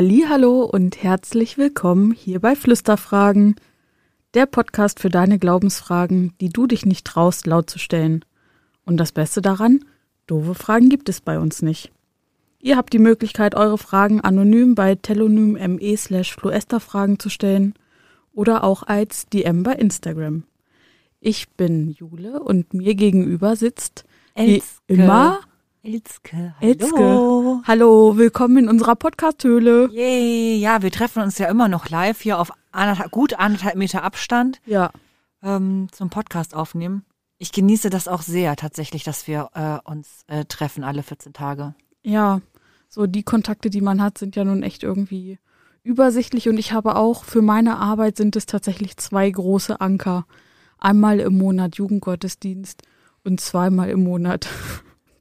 Hallo und herzlich willkommen hier bei Flüsterfragen, der Podcast für deine Glaubensfragen, die du dich nicht traust laut zu stellen. Und das Beste daran, doofe Fragen gibt es bei uns nicht. Ihr habt die Möglichkeit, eure Fragen anonym bei telonym.me slash fluesterfragen zu stellen oder auch als DM bei Instagram. Ich bin Jule und mir gegenüber sitzt wie Elske. immer Elske, hallo. Elske. Hallo, willkommen in unserer Podcast-Höhle. Yay, ja, wir treffen uns ja immer noch live hier auf anderthalb, gut anderthalb Meter Abstand Ja, ähm, zum Podcast aufnehmen. Ich genieße das auch sehr tatsächlich, dass wir äh, uns äh, treffen alle 14 Tage. ja, so die Kontakte, die man hat, sind ja nun echt irgendwie übersichtlich und ich habe auch für meine Arbeit sind es tatsächlich zwei große Anker. Einmal im Monat Jugendgottesdienst und zweimal im Monat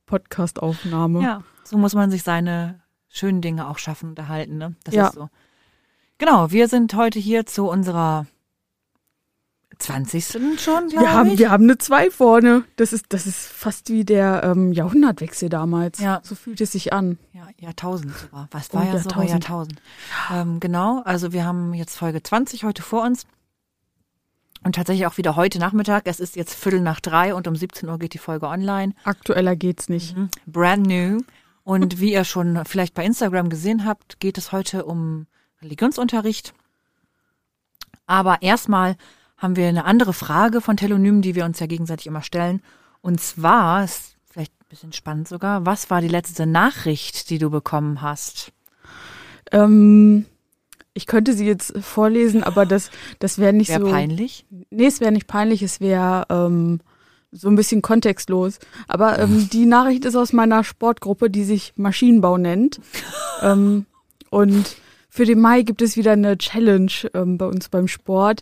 Podcastaufnahme. Ja, so muss man sich seine schönen Dinge auch schaffen und erhalten, ne? Das Ja. ist so. Genau, wir sind heute hier zu unserer 20. schon, glaube Wir haben, ich. wir haben eine zwei vorne. Das ist, das ist fast wie der ähm, Jahrhundertwechsel damals. Ja. So fühlt es sich an. Ja, Jahrtausend sogar. Was Oh, war ja sogar Jahrtausend. Jahrtausend. Ähm, genau, also wir haben jetzt Folge 20 heute vor uns. Und tatsächlich auch wieder heute Nachmittag. Es ist jetzt Viertel nach drei und um 17 Uhr geht die Folge online. Aktueller geht's nicht. Mhm. Brand new. Und wie ihr schon vielleicht bei Instagram gesehen habt, geht es heute um Religionsunterricht. Aber erstmal haben wir eine andere Frage von Telonym, die wir uns ja gegenseitig immer stellen. Und zwar, ist vielleicht ein bisschen spannend sogar, was war die letzte Nachricht, die du bekommen hast? Ähm, ich könnte sie jetzt vorlesen, aber das, das wäre nicht Wäre so. peinlich. Nee, es wäre nicht peinlich, es wäre ähm, so ein bisschen kontextlos. Aber ähm, die Nachricht ist aus meiner Sportgruppe, die sich Maschinenbau nennt. ähm, und für den Mai gibt es wieder eine Challenge ähm, bei uns beim Sport.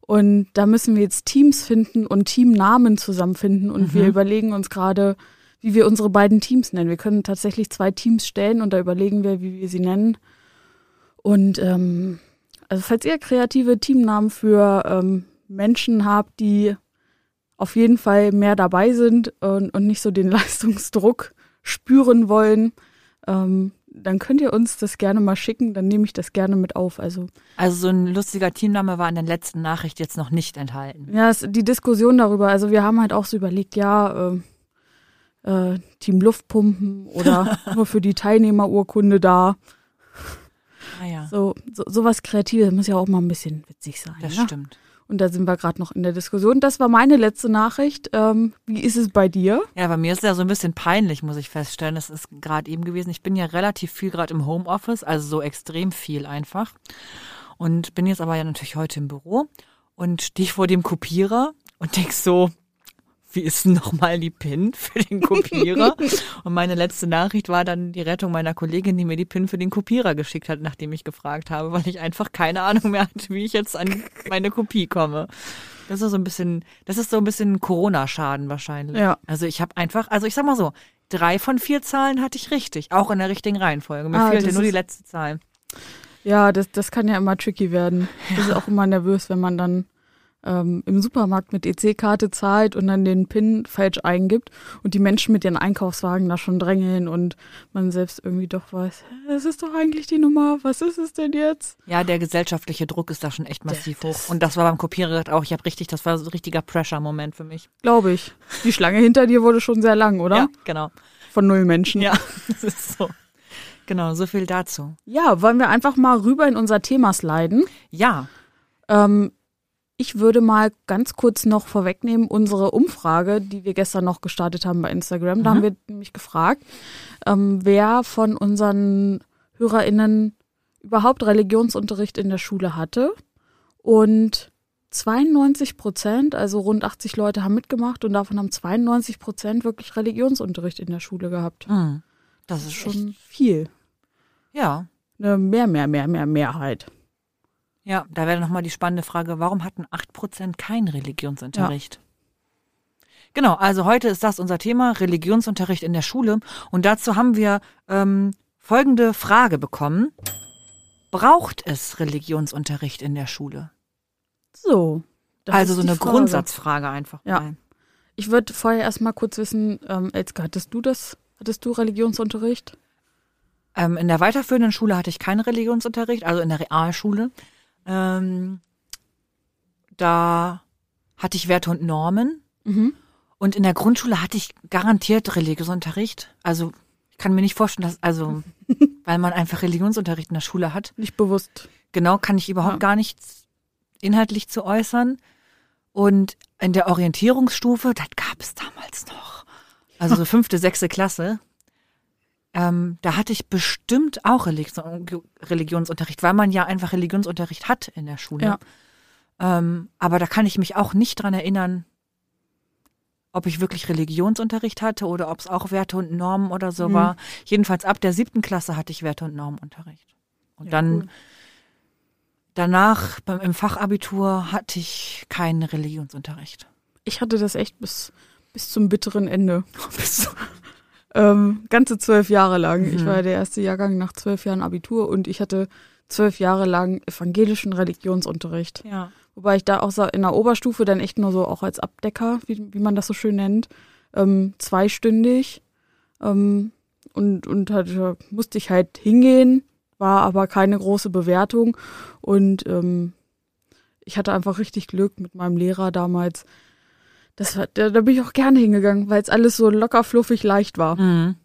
Und da müssen wir jetzt Teams finden und Teamnamen zusammenfinden. Und wir überlegen uns gerade, wie wir unsere beiden Teams nennen. Wir können tatsächlich zwei Teams stellen und da überlegen wir, wie wir sie nennen. Und ähm, also falls ihr kreative Teamnamen für ähm, Menschen habt, die auf jeden Fall mehr dabei sind und, und nicht so den Leistungsdruck spüren wollen, ähm, dann könnt ihr uns das gerne mal schicken, dann nehme ich das gerne mit auf. Also Also so ein lustiger Teamname war in der letzten Nachricht jetzt noch nicht enthalten. ja, es, die Diskussion darüber, also wir haben halt auch so überlegt, ja, äh, äh, Team Luftpumpen oder nur für die Teilnehmerurkunde da. Naja, So, so sowas Kreatives muss ja auch mal ein bisschen witzig sein. das ne? stimmt. Und da sind wir gerade noch in der Diskussion. Das war meine letzte Nachricht. Ähm, wie ist es bei dir? Ja, bei mir ist es ja so ein bisschen peinlich, muss ich feststellen. Das ist gerade eben gewesen. Ich bin ja relativ viel gerade im Homeoffice, also so extrem viel einfach. Und bin jetzt aber ja natürlich heute im Büro und stehe vor dem Kopierer und denk so, wie ist denn nochmal die PIN für den Kopierer? und meine letzte Nachricht war dann die Rettung meiner Kollegin, die mir die PIN für den Kopierer geschickt hat, nachdem ich gefragt habe, weil ich einfach keine Ahnung mehr hatte, wie ich jetzt an meine Kopie komme. Das ist so ein bisschen, das ist so ein bisschen Corona-Schaden wahrscheinlich. Ja. Also ich habe einfach, also ich sag mal so, drei von vier Zahlen hatte ich richtig, auch in der richtigen Reihenfolge. Mir Ah, fehlte nur die letzte Zahl. Ja, das, das kann ja immer tricky werden. Das ist auch immer nervös, wenn man dann ähm, im Supermarkt mit EC-Karte zahlt und dann den PIN falsch eingibt und die Menschen mit ihren Einkaufswagen da schon drängeln und man selbst irgendwie doch weiß, es ist doch eigentlich die Nummer, was ist es denn jetzt? Ja, der gesellschaftliche Druck ist da schon echt massiv Das- hoch. Und das war beim Kopierer auch. Ich habe richtig, das war so ein richtiger Pressure-Moment für mich. Glaube ich. Die Schlange hinter dir wurde schon sehr lang, oder? Ja, genau. Von null Menschen. Ja, das ist so. Genau, so viel dazu. ja, wollen wir einfach mal rüber in unser Thema sliden? Ja, Ähm, ich würde mal ganz kurz noch vorwegnehmen, unsere Umfrage, die wir gestern noch gestartet haben bei Instagram. Da haben wir nämlich gefragt, ähm, wer von unseren HörerInnen überhaupt Religionsunterricht in der Schule hatte. Und 92 Prozent, also rund 80 Leute haben mitgemacht und davon haben 92 Prozent wirklich Religionsunterricht in der Schule gehabt. hm, das ist schon. Schon viel. Ja, Eine mehr, mehr, mehr, mehr Mehrheit. Ja, da wäre nochmal die spannende Frage, warum hatten 8% keinen Religionsunterricht? Genau, also heute ist das unser Thema, Religionsunterricht in der Schule. Und dazu haben wir ähm, folgende Frage bekommen. Braucht es Religionsunterricht in der Schule? So. also so eine Frage. Grundsatzfrage einfach Ja. mal. Ich würde vorher erst mal kurz wissen, ähm, Elske, hattest du das? Hattest du Religionsunterricht? Ähm, in der weiterführenden Schule hatte ich keinen Religionsunterricht, also in der Realschule. Ähm, da hatte ich Werte und Normen. Mhm. Und in der Grundschule hatte ich garantiert Religionsunterricht. Also ich kann mir nicht vorstellen, dass, also, weil man einfach Religionsunterricht in der Schule hat. Nicht bewusst. Genau, kann ich überhaupt Ja. gar nichts inhaltlich zu äußern. Und in der Orientierungsstufe, das gab es damals noch. Also so fünfte, sechste Klasse. Ähm, da hatte ich bestimmt auch Religion, Religionsunterricht, weil man ja einfach Religionsunterricht hat in der Schule. Ja. Ähm, aber da kann ich mich auch nicht dran erinnern, ob ich wirklich Religionsunterricht hatte oder ob es auch Werte und Normen oder so Mhm. war. Jedenfalls ab der siebten Klasse hatte ich Werte und Normenunterricht. Und Ja, dann cool. danach beim, im Fachabitur hatte ich keinen Religionsunterricht. Ich hatte das echt bis, bis zum bitteren Ende. ähm, ganze zwölf Jahre lang. Ich Mhm. war ja der erste Jahrgang nach zwölf Jahren Abitur und ich hatte zwölf Jahre lang evangelischen Religionsunterricht. Ja. Wobei ich da auch in der Oberstufe dann echt nur so auch als Abdecker, wie, wie man das so schön nennt, ähm, zweistündig. Ähm, und und äh, musste ich halt hingehen, war aber keine große Bewertung. Und ähm, ich hatte einfach richtig Glück mit meinem Lehrer damals. Das war, da, da bin ich auch gerne hingegangen, weil es alles so locker, fluffig, leicht war. Mhm.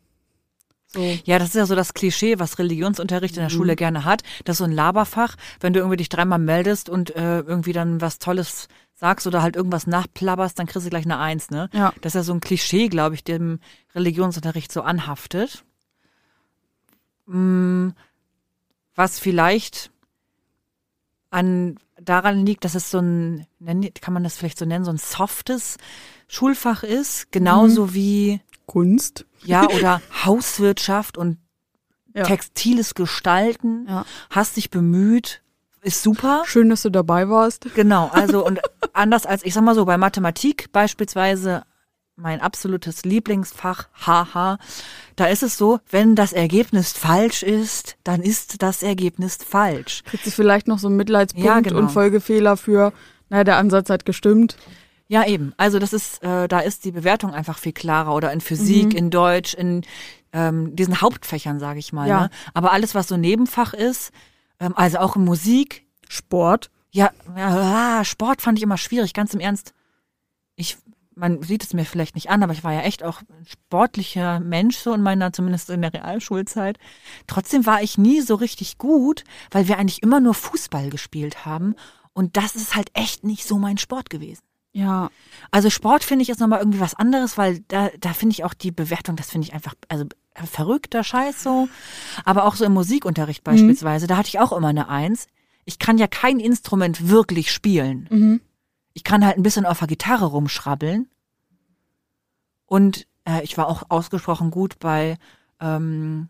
So. Ja, das ist ja so das Klischee, was Religionsunterricht in der Schule gerne hat. Das ist so ein Laberfach, wenn du irgendwie dich dreimal meldest und äh, irgendwie dann was Tolles sagst oder halt irgendwas nachplabberst, dann kriegst du gleich eine Eins, ne? Ja. Das ist ja so ein Klischee, glaube ich, dem Religionsunterricht so anhaftet. Mm, Was vielleicht an daran liegt, dass es so ein, kann man das vielleicht so nennen, so ein softes Schulfach ist, genauso wie Kunst. ja, oder Hauswirtschaft und Ja. textiles Gestalten. Ja. Hast dich bemüht, ist super. Schön, dass du dabei warst. Genau, also und anders als, ich sag mal so, bei Mathematik beispielsweise mein absolutes Lieblingsfach, haha, da ist es so, wenn das Ergebnis falsch ist, dann ist das Ergebnis falsch. Kriegt sie vielleicht noch so einen Mitleidspunkt Ja, genau. und Folgefehler für, naja, der Ansatz hat gestimmt. Ja, eben. Also das ist, äh, da ist die Bewertung einfach viel klarer oder in Physik, in Deutsch, in ähm, diesen Hauptfächern, sage ich mal. Ja. Ne? Aber alles, was so Nebenfach ist, ähm, also auch in Musik, Sport. ja, ja, ah, Sport fand ich immer schwierig, ganz im Ernst. Ich, man sieht es mir vielleicht nicht an, aber ich war ja echt auch ein sportlicher Mensch, so in meiner, zumindest in der Realschulzeit. Trotzdem war ich nie so richtig gut, weil wir eigentlich immer nur Fußball gespielt haben. Und das ist halt echt nicht so mein Sport gewesen. Ja, Also Sport finde ich ist nochmal irgendwie was anderes, weil da, da finde ich auch die Bewertung, das finde ich einfach, also verrückter Scheiß so. Aber auch so im Musikunterricht beispielsweise, da hatte ich auch immer eine Eins. Ich kann ja kein Instrument wirklich spielen. mhm. Ich kann halt ein bisschen auf der Gitarre rumschrabbeln. Und äh, ich war auch ausgesprochen gut bei, ähm,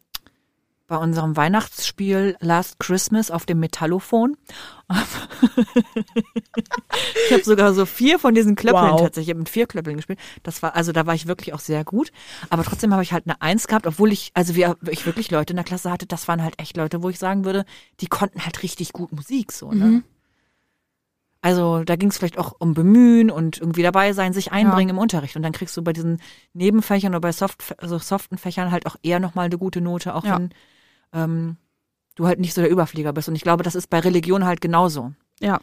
bei unserem Weihnachtsspiel Last Christmas auf dem Metallophon. ich habe sogar so vier von diesen Klöppeln Wow. tatsächlich. Ich habe mit vier Klöppeln gespielt. Das war, also da war ich wirklich auch sehr gut. Aber trotzdem habe ich halt eine Eins gehabt, obwohl ich, also wir, ich wirklich Leute in der Klasse hatte, das waren halt echt Leute, wo ich sagen würde, die konnten halt richtig gut Musik so, ne? Mhm. Also da ging es vielleicht auch um Bemühen und irgendwie dabei sein, sich einbringen im Unterricht. Und dann kriegst du bei diesen Nebenfächern oder bei soft, also soften Fächern halt auch eher nochmal eine gute Note, auch Ja. wenn ähm, du halt nicht so der Überflieger bist. Und ich glaube, das ist bei Religion halt genauso. ja.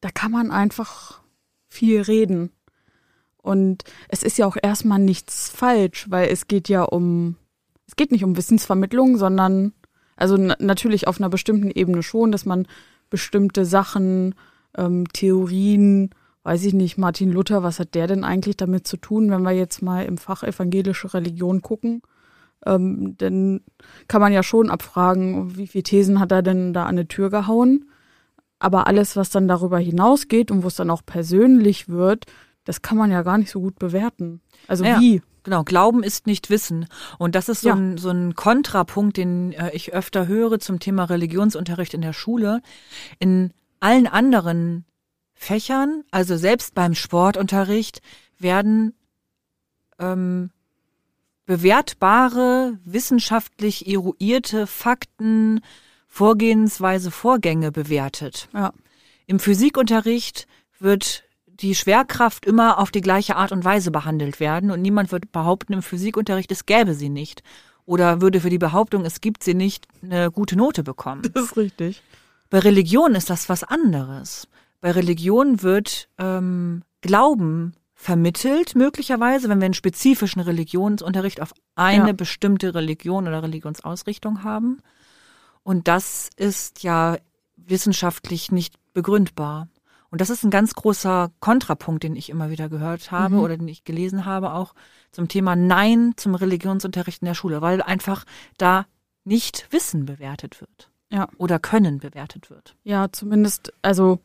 Da kann man einfach viel reden. Und es ist ja auch erstmal nichts falsch, weil es geht ja um, es geht nicht um Wissensvermittlung, sondern, also na natürlich auf einer bestimmten Ebene schon, dass man bestimmte Sachen, ähm, Theorien, weiß ich nicht, Martin Luther, was hat der denn eigentlich damit zu tun, wenn wir jetzt mal im Fach evangelische Religion gucken? Ähm, dann kann man ja schon abfragen, wie viele Thesen hat er denn da an eine Tür gehauen? Aber alles, was dann darüber hinausgeht und wo es dann auch persönlich wird, das kann man ja gar nicht so gut bewerten. Also Ja. wie? Genau, Glauben ist nicht Wissen. Und das ist so, Ja. ein, so ein Kontrapunkt, den äh, ich öfter höre zum Thema Religionsunterricht in der Schule. In allen anderen Fächern, also selbst beim Sportunterricht, werden ähm, bewertbare, wissenschaftlich eruierte Fakten, Vorgehensweise, Vorgänge bewertet. Ja. Im Physikunterricht wird die Schwerkraft immer auf die gleiche Art und Weise behandelt werden und niemand wird behaupten im Physikunterricht, es gäbe sie nicht. oder würde für die Behauptung, es gibt sie nicht, eine gute Note bekommen. Das ist richtig. Bei Religion ist das was anderes. Bei Religion wird ähm, Glauben vermittelt, möglicherweise, wenn wir einen spezifischen Religionsunterricht auf eine Ja. bestimmte Religion oder Religionsausrichtung haben. Und das ist ja wissenschaftlich nicht begründbar. Und das ist ein ganz großer Kontrapunkt, den ich immer wieder gehört habe Mhm. oder den ich gelesen habe, auch zum Thema Nein zum Religionsunterricht in der Schule, weil einfach da nicht Wissen bewertet wird Ja. oder Können bewertet wird. Ja, zumindest, also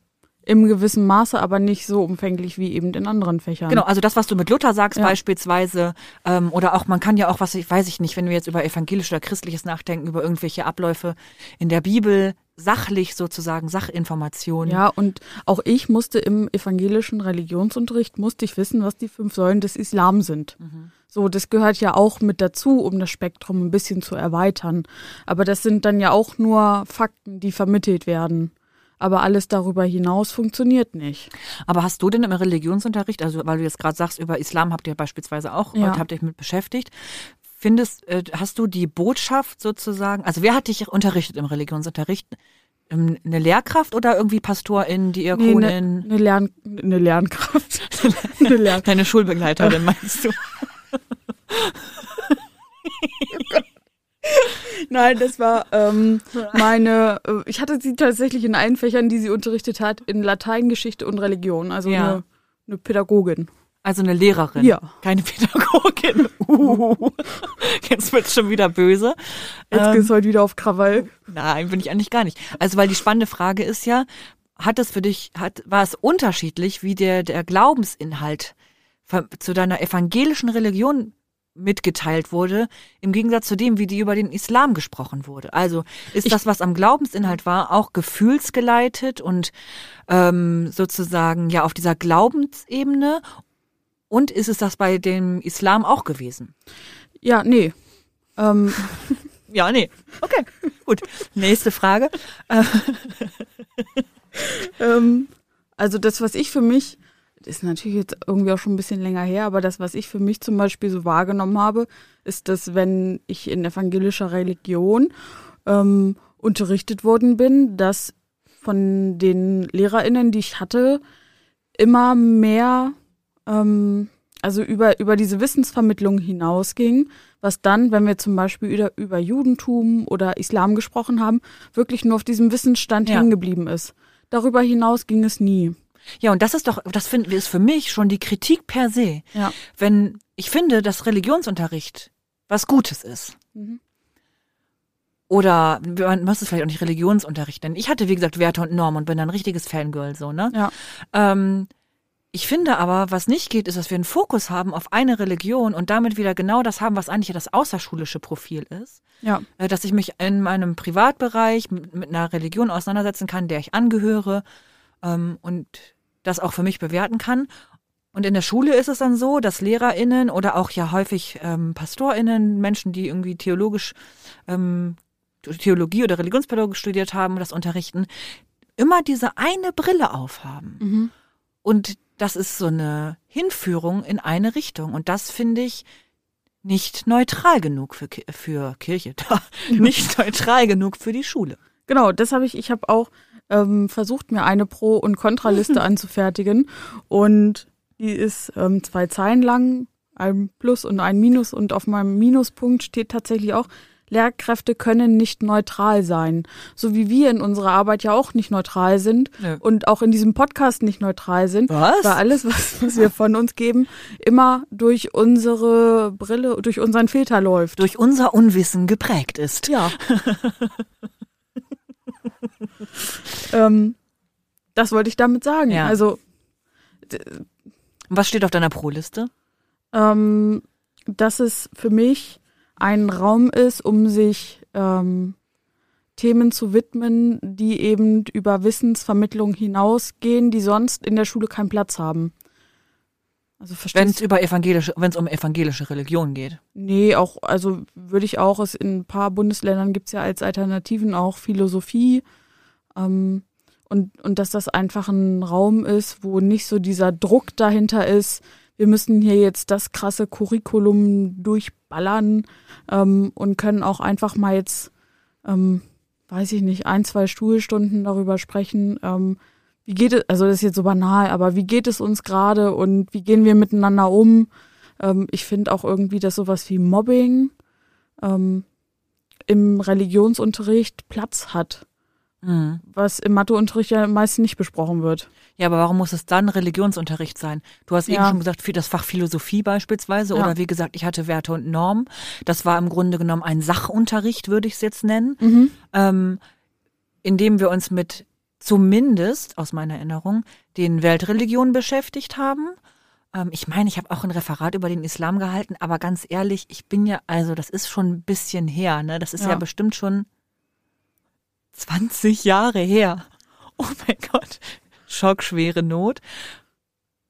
im gewissen Maße, aber nicht so umfänglich wie eben in anderen Fächern. Genau, also das, was du mit Luther sagst Ja. beispielsweise, ähm, oder auch man kann ja auch, was ich weiß ich nicht, wenn wir jetzt über evangelisch oder christliches nachdenken, über irgendwelche Abläufe in der Bibel, sachlich sozusagen, Sachinformationen. Ja, und auch ich musste im evangelischen Religionsunterricht, musste ich wissen, was die fünf Säulen des Islam sind. So, das gehört ja auch mit dazu, um das Spektrum ein bisschen zu erweitern. Aber das sind dann ja auch nur Fakten, die vermittelt werden. Aber alles darüber hinaus funktioniert nicht. Aber hast du denn im Religionsunterricht, also weil du jetzt gerade sagst, über Islam habt ihr beispielsweise auch, Ja. habt ihr euch mit beschäftigt, findest, äh, hast du die Botschaft sozusagen, also wer hat dich unterrichtet im Religionsunterricht? Ähm, Eine Lehrkraft oder irgendwie Pastorin, Nee, Diakonin? eine ne Lern, ne Lernkraft. eine Lern Deine Schulbegleiterin meinst du? Nein, das war ähm, meine, äh, ich hatte sie tatsächlich in allen Fächern, die sie unterrichtet hat, in Latein, Geschichte und Religion. Also Ja. eine, eine Pädagogin. Also eine Lehrerin. Ja. Keine Pädagogin. Uh. Jetzt wird's schon wieder böse. Jetzt Ähm, geht's heute wieder auf Krawall. Nein, bin ich eigentlich gar nicht. Also, weil die spannende Frage ist ja, hat es für dich, hat, war es unterschiedlich, wie der, der Glaubensinhalt zu deiner evangelischen Religion mitgeteilt wurde, im Gegensatz zu dem, wie die über den Islam gesprochen wurde. Also ist das, was am Glaubensinhalt war, auch gefühlsgeleitet und ähm, sozusagen ja auf dieser Glaubensebene und ist es das bei dem Islam auch gewesen? Ja, nee. Ähm, Ja, nee. Okay, gut. Nächste Frage. ähm, also das, was ich für mich, ist natürlich jetzt irgendwie auch schon ein bisschen länger her, aber das, was ich für mich zum Beispiel so wahrgenommen habe, ist, dass wenn ich in evangelischer Religion ähm, unterrichtet worden bin, dass von den LehrerInnen, die ich hatte, immer mehr, ähm, also über, über diese Wissensvermittlung hinausging, was dann, wenn wir zum Beispiel über, über Judentum oder Islam gesprochen haben, wirklich nur auf diesem Wissensstand Ja. hängen geblieben ist. Darüber hinaus ging es nie. Ja, und das ist doch, das finden wir, ist für mich schon die Kritik per se. Ja. Wenn ich finde, dass Religionsunterricht was Gutes ist. Mhm. Oder man muss es vielleicht auch nicht Religionsunterricht nennen. Ich hatte, wie gesagt, Werte und Normen und bin ein richtiges Fangirl, so, ne? Ja. Ähm, ich finde aber, was nicht geht, ist, dass wir einen Fokus haben auf eine Religion und damit wieder genau das haben, was eigentlich ja das außerschulische Profil ist. Ja. Äh, dass ich mich in meinem Privatbereich mit, mit einer Religion auseinandersetzen kann, der ich angehöre ähm, und das auch für mich bewerten kann. Und in der Schule ist es dann so, dass LehrerInnen oder auch ja häufig ähm, PastorInnen, Menschen, die irgendwie theologisch, ähm, Theologie oder Religionspädagogik studiert haben, das unterrichten, immer diese eine Brille aufhaben. Mhm. Und das ist so eine Hinführung in eine Richtung. Und das finde ich nicht neutral genug für, für Kirche, nicht neutral genug für die Schule. Genau, das habe ich, ich habe auch ähm, versucht, mir eine Pro- und Kontraliste anzufertigen. Und die ist ähm, zwei Zeilen lang, ein Plus und ein Minus. Und auf meinem Minuspunkt steht tatsächlich auch, Lehrkräfte können nicht neutral sein. So wie wir in unserer Arbeit ja auch nicht neutral sind Nö. und auch in diesem Podcast nicht neutral sind. Was? Weil alles, was, was wir von uns geben, immer durch unsere Brille, durch unseren Filter läuft. Durch unser Unwissen geprägt ist. Ja. ähm, das wollte ich damit sagen. Ja. Also, Was steht auf deiner Pro-Liste? ähm, dass es für mich ein Raum ist, um sich ähm, Themen zu widmen, die eben über Wissensvermittlung hinausgehen, die sonst in der Schule keinen Platz haben. Also Wenn es über evangelische, wenn es um evangelische Religion geht. Nee, auch, also würde ich auch, es in ein paar Bundesländern gibt's ja als Alternativen auch Philosophie. Ähm, und, und dass das einfach ein Raum ist, wo nicht so dieser Druck dahinter ist, wir müssen hier jetzt das krasse Curriculum durchballern ähm, und können auch einfach mal jetzt, ähm, weiß ich nicht, ein, zwei Schulstunden darüber sprechen. Ähm, wie geht es, also das ist jetzt so banal, aber wie geht es uns gerade und wie gehen wir miteinander um? Ähm, ich finde auch irgendwie, dass sowas wie Mobbing ähm, im Religionsunterricht Platz hat. Mhm. Was im Matheunterricht ja meist nicht besprochen wird. Ja, aber warum muss es dann Religionsunterricht sein? Du hast eben Ja. schon gesagt, für das Fach Philosophie beispielsweise Ja. oder wie gesagt, ich hatte Werte und Normen. Das war im Grunde genommen ein Sachunterricht, würde ich es jetzt nennen, Mhm. ähm, in dem wir uns mit zumindest, aus meiner Erinnerung, den Weltreligionen beschäftigt haben. Ähm, ich meine, ich habe auch ein Referat über den Islam gehalten, aber ganz ehrlich, ich bin ja, also das ist schon ein bisschen her, ne? Das ist ja, Ja. bestimmt schon 20 Jahre her. Oh mein Gott. Schockschwere Not.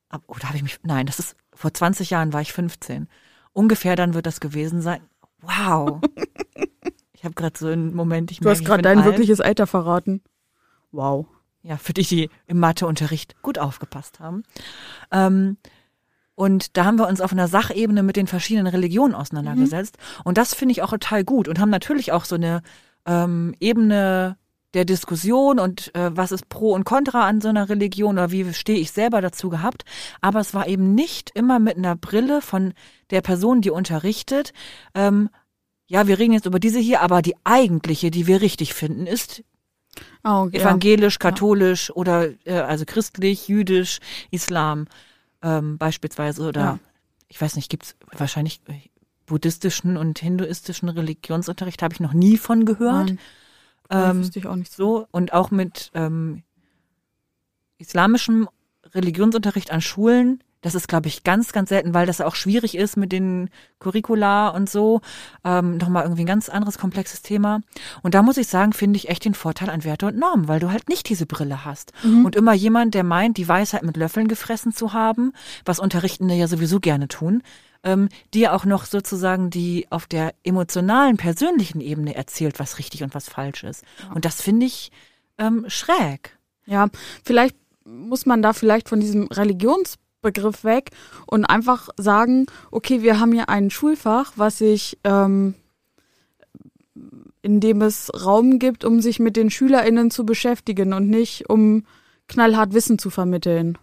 Ab- Oder habe ich mich. Nein, das ist vor 20 Jahren war ich 15. Ungefähr dann wird das gewesen sein. Wow. Ich habe gerade so einen Moment, ich Du hast gerade dein alt. wirkliches Alter verraten. Wow. Ja, für die, die im Matheunterricht gut aufgepasst haben. Ähm, und da haben wir uns auf einer Sachebene mit den verschiedenen Religionen auseinandergesetzt. Und das finde ich auch total gut und haben natürlich auch so eine ähm, Ebene der Diskussion und äh, was ist pro und contra an so einer Religion oder wie stehe ich selber dazu gehabt. Aber es war eben nicht immer mit einer Brille von der Person, die unterrichtet. Ähm, ja, wir reden jetzt über diese hier, aber die eigentliche, die wir richtig finden, ist Oh, ja. evangelisch, katholisch oder äh, also christlich, jüdisch, Islam ähm, beispielsweise oder Ja. ich weiß nicht, gibt's wahrscheinlich äh, buddhistischen und hinduistischen Religionsunterricht habe ich noch nie von gehört. Nein, ähm, wüsste ich auch nicht so. so und auch mit ähm, islamischem Religionsunterricht an Schulen. Das ist, glaube ich, ganz, ganz selten, weil das ja auch schwierig ist mit den Curricula und so. Ähm, Nochmal irgendwie ein ganz anderes komplexes Thema. Und da muss ich sagen, finde ich echt den Vorteil an Werte und Normen, weil du halt nicht diese Brille hast. Und immer jemand, der meint, die Weisheit mit Löffeln gefressen zu haben, was Unterrichtende ja sowieso gerne tun, ähm, dir auch noch sozusagen die auf der emotionalen, persönlichen Ebene erzählt, was richtig und was falsch ist. Und das finde ich ähm, schräg. Ja, vielleicht muss man da vielleicht von diesem Religionsbegriff weg und einfach sagen, okay, wir haben hier ein Schulfach, was sich, ähm, in dem es Raum gibt, um sich mit den SchülerInnen zu beschäftigen und nicht um knallhart Wissen zu vermitteln.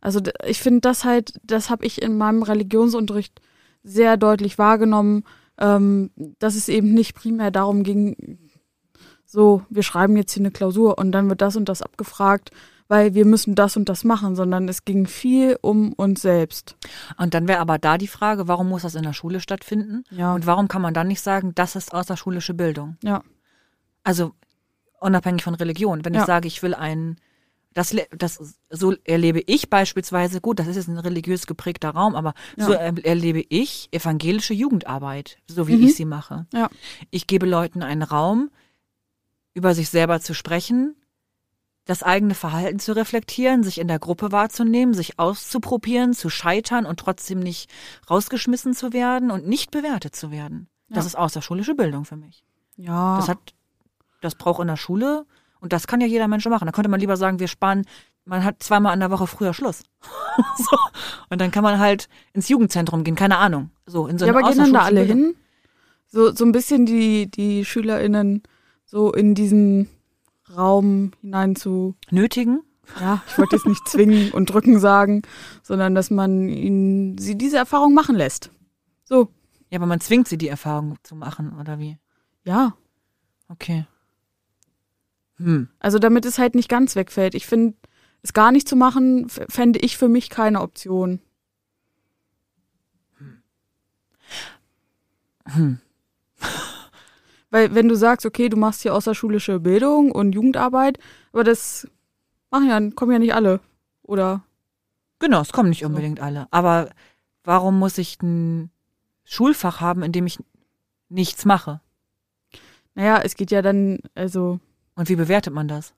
Also ich finde das halt, das habe ich in meinem Religionsunterricht sehr deutlich wahrgenommen, ähm, dass es eben nicht primär darum ging, so, wir schreiben jetzt hier eine Klausur und dann wird das und das abgefragt, weil wir müssen das und das machen, sondern es ging viel um uns selbst. Und dann wäre aber da die Frage, warum muss das in der Schule stattfinden? Ja. Und warum kann man dann nicht sagen, das ist außerschulische Bildung? Ja. Also unabhängig von Religion. Wenn ich Ja. sage, ich will ein, das, das, so erlebe ich beispielsweise, gut, das ist jetzt ein religiös geprägter Raum, aber Ja. so er- erlebe ich evangelische Jugendarbeit, so wie Mhm. ich sie mache. Ja. Ich gebe Leuten einen Raum, über sich selber zu sprechen, das eigene Verhalten zu reflektieren, sich in der Gruppe wahrzunehmen, sich auszuprobieren, zu scheitern und trotzdem nicht rausgeschmissen zu werden und nicht bewertet zu werden. Das Ja. ist außerschulische Bildung für mich. Ja. Das hat, das braucht in der Schule und das kann ja jeder Mensch machen. Da könnte man lieber sagen, wir sparen, man hat zweimal an der Woche früher Schluss. so. Und dann kann man halt ins Jugendzentrum gehen, keine Ahnung. So, in so ja, aber gehen dann da alle Bildung. hin? So, so ein bisschen die, die SchülerInnen so in diesen Raum hinein zu, Nötigen? ja, ich wollte jetzt nicht zwingen und drücken sagen, sondern dass man ihnen, sie diese Erfahrung machen lässt. So, Ja, aber man zwingt sie, die Erfahrung zu machen, oder wie? ja. Okay. Hm. Also damit es halt nicht ganz wegfällt. Ich finde, es gar nicht zu machen, fände ich für mich keine Option. Hm. Weil wenn du sagst, okay, du machst hier außerschulische Bildung und Jugendarbeit, aber das machen ja, kommen ja nicht alle. Oder Genau, es kommen nicht unbedingt alle. Aber warum muss ich ein Schulfach haben, in dem ich nichts mache? naja, es geht ja dann, also, Und wie bewertet man das?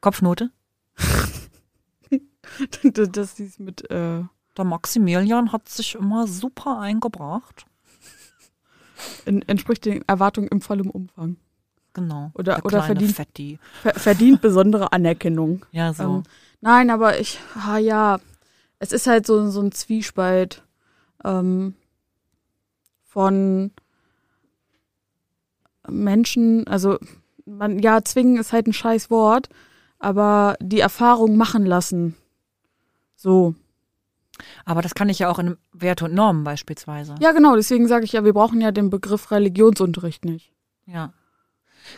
Kopfnote? das ist mit, äh, Der Maximilian hat sich immer super eingebracht. En- entspricht den Erwartungen im vollen Umfang. Genau. Oder- Der oder verdient- Fetti. Ver verdient besondere Anerkennung. Ja, so. Ähm, nein, aber ich, ah ja, es ist halt so, so ein Zwiespalt ähm, von Menschen, also man, ja, zwingen ist halt ein scheiß Wort, aber die Erfahrung machen lassen. So. Aber das kann ich ja auch in Werte und Normen beispielsweise. Ja, genau, deswegen sage ich ja, wir brauchen ja den Begriff Religionsunterricht nicht. Ja.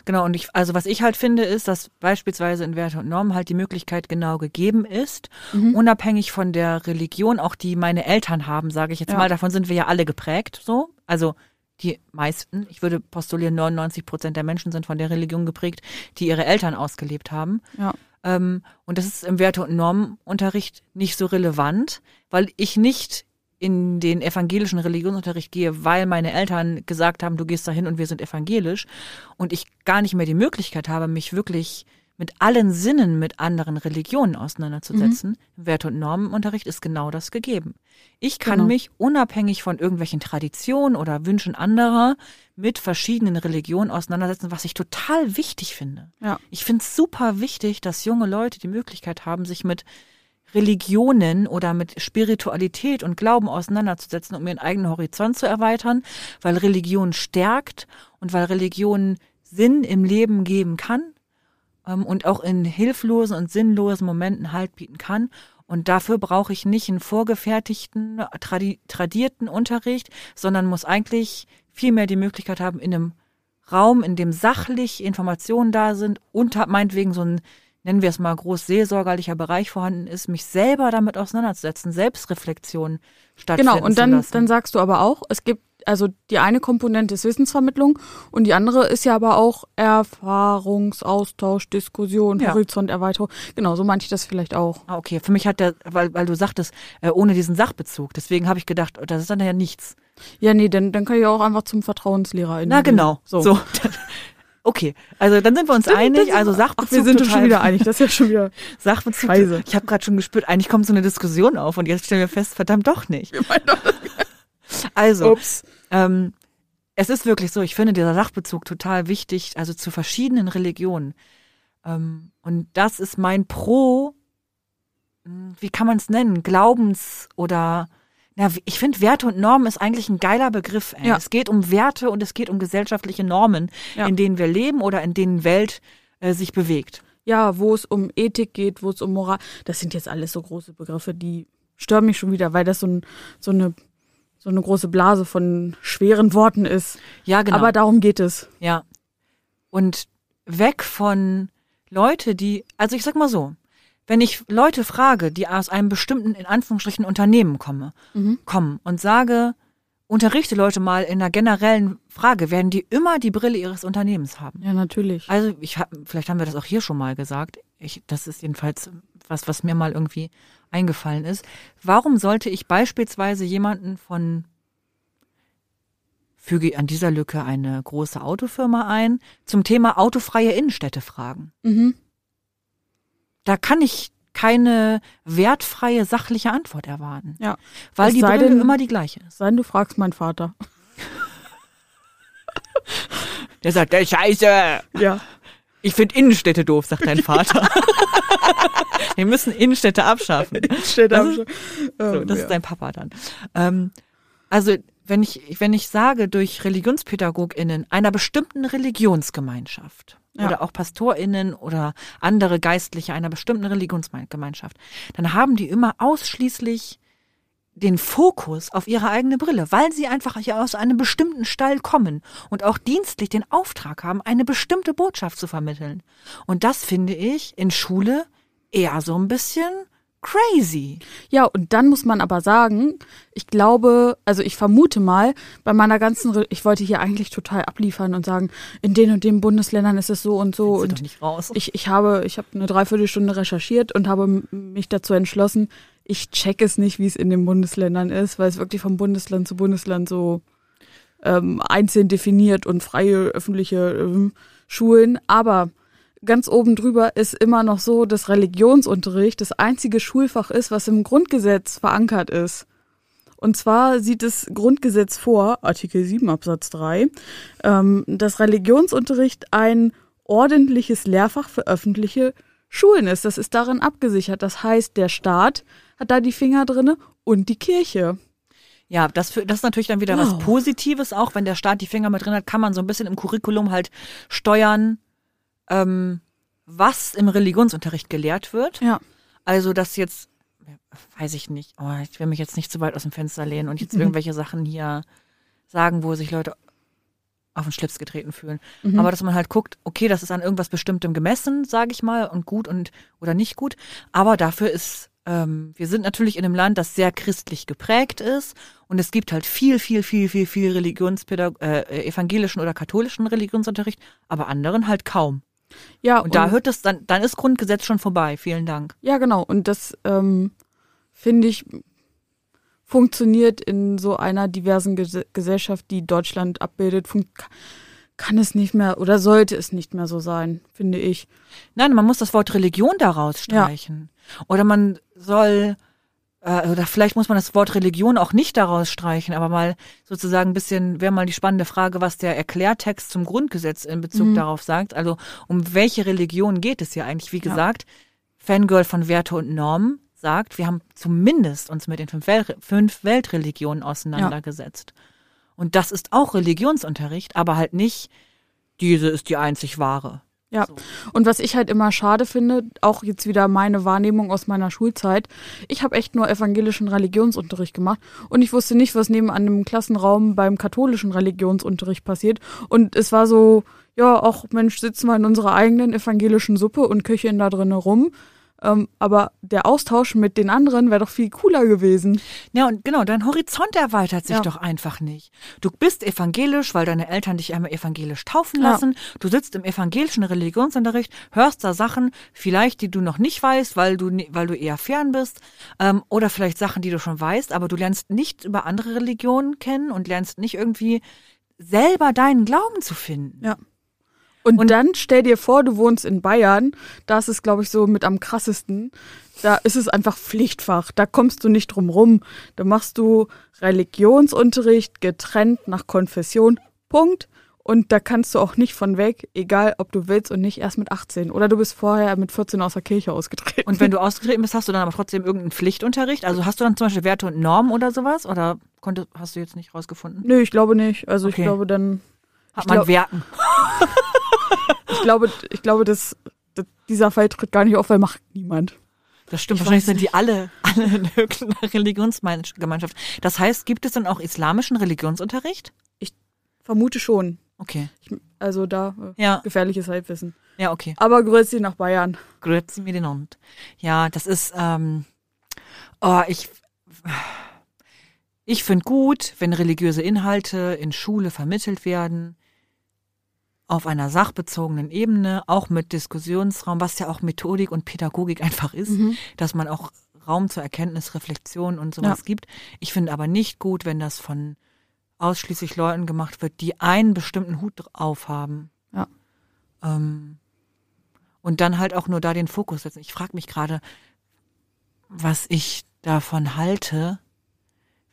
Genau, und ich, also was ich halt finde, ist, dass beispielsweise in Werte und Normen halt die Möglichkeit genau gegeben ist, mhm. unabhängig von der Religion, auch die meine Eltern haben, sage ich jetzt ja. mal, davon sind wir ja alle geprägt, so. Also die meisten, ich würde postulieren, 99 Prozent der Menschen sind von der Religion geprägt, die ihre Eltern ausgelebt haben. Ja. Ähm, und das ist im Werte- und Normenunterricht nicht so relevant, weil ich nicht in den evangelischen Religionsunterricht gehe, weil meine Eltern gesagt haben, du gehst dahin und wir sind evangelisch und ich gar nicht mehr die Möglichkeit habe, mich wirklich mit allen Sinnen mit anderen Religionen auseinanderzusetzen. Mhm. Im Werte- und Normenunterricht ist genau das gegeben. Ich kann genau. mich unabhängig von irgendwelchen Traditionen oder Wünschen anderer mit verschiedenen Religionen auseinandersetzen, was ich total wichtig finde. Ja. Ich finde es super wichtig, dass junge Leute die Möglichkeit haben, sich mit Religionen oder mit Spiritualität und Glauben auseinanderzusetzen, um ihren eigenen Horizont zu erweitern, weil Religion stärkt und weil Religion Sinn im Leben geben kann ähm, und auch in hilflosen und sinnlosen Momenten Halt bieten kann. Und dafür brauche ich nicht einen vorgefertigten, tradi tradierten Unterricht, sondern muss eigentlich vielmehr die Möglichkeit haben, in einem Raum, in dem sachlich Informationen da sind und meinetwegen so ein nennen wir es mal groß seelsorgerlicher Bereich vorhanden ist, mich selber damit auseinanderzusetzen, Selbstreflexion stattfinden Genau, und dann, dann sagst du aber auch, es gibt, also die eine Komponente ist Wissensvermittlung und die andere ist ja aber auch Erfahrungsaustausch, Diskussion, ja. Horizonterweiterung. Genau, so meinte ich das vielleicht auch. Ah, okay. Für mich hat der, weil, weil du sagtest, äh, ohne diesen Sachbezug. Deswegen habe ich gedacht, das ist dann ja nichts. Ja, nee, dann, dann kann ich auch einfach zum Vertrauenslehrer in Na genau. So. so. Okay, also dann sind wir uns einig. Also Sachbezug. Ach, wir sind uns schon wieder einig. Das ist ja schon wieder Sachbezug. Scheiße. Ich habe gerade schon gespürt, eigentlich kommt so eine Diskussion auf und jetzt stellen wir fest, verdammt doch nicht. Wir meinen doch also, Ups. Ähm, es ist wirklich so. Ich finde dieser Sachbezug total wichtig, also zu verschiedenen Religionen. Ähm, und das ist mein Pro. Hm, wie kann man es nennen? Glaubens oder ja, ich finde Werte und Normen ist eigentlich ein geiler Begriff. Ja. Es geht um Werte und es geht um gesellschaftliche Normen, ja. in denen wir leben oder in denen Welt äh, sich bewegt. Ja, wo es um Ethik geht, wo es um Moral. Das sind jetzt alles so große Begriffe, die stören mich schon wieder, weil das so, ein, so eine so eine große Blase von schweren Worten ist. Ja, genau. Aber darum geht es. Ja. Und weg von Leute, die, also ich sag mal so, wenn ich Leute frage, die aus einem bestimmten, in Anführungsstrichen, Unternehmen komme, mhm. kommen und sage, unterrichte Leute mal in einer generellen Frage, werden die immer die Brille ihres Unternehmens haben. Ja, natürlich. Also ich hab, vielleicht haben wir das auch hier schon mal gesagt. Ich, das ist jedenfalls was, was mir mal irgendwie eingefallen ist. Warum sollte ich beispielsweise jemanden von füge an dieser Lücke eine große Autofirma ein, zum Thema autofreie Innenstädte fragen? Mhm. Da kann ich keine wertfreie, sachliche Antwort erwarten. Ja. Weil es die Brille denn, immer die gleiche ist. Sei du fragst meinen Vater. Der sagt, der Scheiße. Ja. Ich finde Innenstädte doof, sagt dein Vater. Wir müssen Innenstädte abschaffen. Innenstädte das ist, so, das ja. ist dein Papa dann. Ähm, also wenn ich, wenn ich sage, durch ReligionspädagogInnen einer bestimmten Religionsgemeinschaft ja. oder auch PastorInnen oder andere Geistliche einer bestimmten Religionsgemeinschaft, dann haben die immer ausschließlich den Fokus auf ihre eigene Brille, weil sie einfach hier aus einem bestimmten Stall kommen und auch dienstlich den Auftrag haben, eine bestimmte Botschaft zu vermitteln. Und das finde ich in Schule eher so ein bisschen crazy. Ja, und dann muss man aber sagen, ich glaube, also ich vermute mal, bei meiner ganzen, Re ich wollte hier eigentlich total abliefern und sagen, in den und den Bundesländern ist es so und so. Und. Ich, ich habe, ich habe eine Dreiviertelstunde recherchiert und habe mich dazu entschlossen, ich check es nicht, wie es in den Bundesländern ist, weil es wirklich vom Bundesland zu Bundesland so ähm, einzeln definiert und freie öffentliche ähm, Schulen. Aber ganz oben drüber ist immer noch so, dass Religionsunterricht das einzige Schulfach ist, was im Grundgesetz verankert ist. Und zwar sieht das Grundgesetz vor, Artikel 7 Absatz 3, ähm, dass Religionsunterricht ein ordentliches Lehrfach für öffentliche Schulen ist. Das ist darin abgesichert. Das heißt, der Staat hat da die Finger drinne und die Kirche. Ja, das, für, das ist natürlich dann wieder Wow. was Positives auch, wenn der Staat die Finger mit drin hat, kann man so ein bisschen im Curriculum halt steuern, ähm, was im Religionsunterricht gelehrt wird. Ja. Also, dass jetzt, weiß ich nicht, oh, ich will mich jetzt nicht zu weit aus dem Fenster lehnen und jetzt irgendwelche Sachen hier sagen, wo sich Leute auf den Schlips getreten fühlen. Mhm. Aber dass man halt guckt, okay, das ist an irgendwas Bestimmtem gemessen, sage ich mal, und gut und oder nicht gut. Aber dafür ist, ähm, wir sind natürlich in einem Land, das sehr christlich geprägt ist und es gibt halt viel, viel, viel, viel, viel Religionspädag äh, evangelischen oder katholischen Religionsunterricht, aber anderen halt kaum. Ja, Und da hört es dann, dann ist Grundgesetz schon vorbei. Vielen Dank. Ja, genau. Und das ähm, finde ich funktioniert in so einer diversen Ges Gesellschaft, die Deutschland abbildet, kann es nicht mehr oder sollte es nicht mehr so sein, finde ich. Nein, man muss das Wort Religion daraus streichen. Oder man soll, äh, oder vielleicht muss man das Wort Religion auch nicht daraus streichen, aber mal sozusagen ein bisschen, wäre mal die spannende Frage, was der Erklärtext zum Grundgesetz in Bezug Mhm. darauf sagt. Also um welche Religion geht es hier eigentlich? Wie Ja. gesagt, Fangirl von Werte und Normen sagt, wir haben zumindest uns mit den fünf, Wel fünf Weltreligionen auseinandergesetzt. Und das ist auch Religionsunterricht, aber halt nicht, diese ist die einzig wahre. Ja. So. Und was ich halt immer schade finde, auch jetzt wieder meine Wahrnehmung aus meiner Schulzeit, ich habe echt nur evangelischen Religionsunterricht gemacht und ich wusste nicht, was nebenan einem Klassenraum beim katholischen Religionsunterricht passiert. Und es war so, ja, auch Mensch, sitzen wir in unserer eigenen evangelischen Suppe und köcheln da drinnen rum. Ähm, aber der Austausch mit den anderen wäre doch viel cooler gewesen. Ja, und genau, dein Horizont erweitert sich Ja. doch einfach nicht. Du bist evangelisch, weil deine Eltern dich einmal evangelisch taufen Ja. lassen. Du sitzt im evangelischen Religionsunterricht, hörst da Sachen, vielleicht, die du noch nicht weißt, weil du, weil du eher fern bist, ähm, oder vielleicht Sachen, die du schon weißt, aber du lernst nicht über andere Religionen kennen und lernst nicht irgendwie selber deinen Glauben zu finden. Ja. Und, Und- dann stell dir vor, du wohnst in Bayern, da ist es, glaube ich, so mit am krassesten. Da ist es einfach Pflichtfach, da kommst du nicht drum rum. Da machst du Religionsunterricht getrennt nach Konfession, Punkt. Und da kannst du auch nicht von weg, egal ob du willst und nicht erst mit 18. Oder du bist vorher mit 14 aus der Kirche ausgetreten. Und wenn du ausgetreten bist, hast du dann aber trotzdem irgendeinen Pflichtunterricht? Also hast du dann zum Beispiel Werte und Normen oder sowas? Oder konnte, hast du jetzt nicht rausgefunden? Nö, ich glaube nicht. Also Okay. ich glaube dann, Hat Ich man glaub- Werten? ich glaube, ich glaube, dass, dass dieser Fall tritt gar nicht auf, weil macht niemand. Das stimmt, Ich wahrscheinlich sind die alle, alle in irgendeiner Religionsgemeinschaft. Das heißt, gibt es dann auch islamischen Religionsunterricht? Vermute schon. Okay. Ich, also da äh, Ja, gefährliches Halbwissen. ja, okay. Aber grüezi nach Bayern. Grüezi mir den Hund. Ja, das ist, ähm, oh, ich, ich finde gut, wenn religiöse Inhalte in Schule vermittelt werden, auf einer sachbezogenen Ebene, auch mit Diskussionsraum, was ja auch Methodik und Pädagogik einfach ist, dass man auch Raum zur Erkenntnis, Reflexion und sowas Ja. gibt. Ich finde aber nicht gut, wenn das von ausschließlich Leuten gemacht wird, die einen bestimmten Hut aufhaben. Ja. Ähm, und dann halt auch nur da den Fokus setzen. Ich frage mich gerade, was ich davon halte,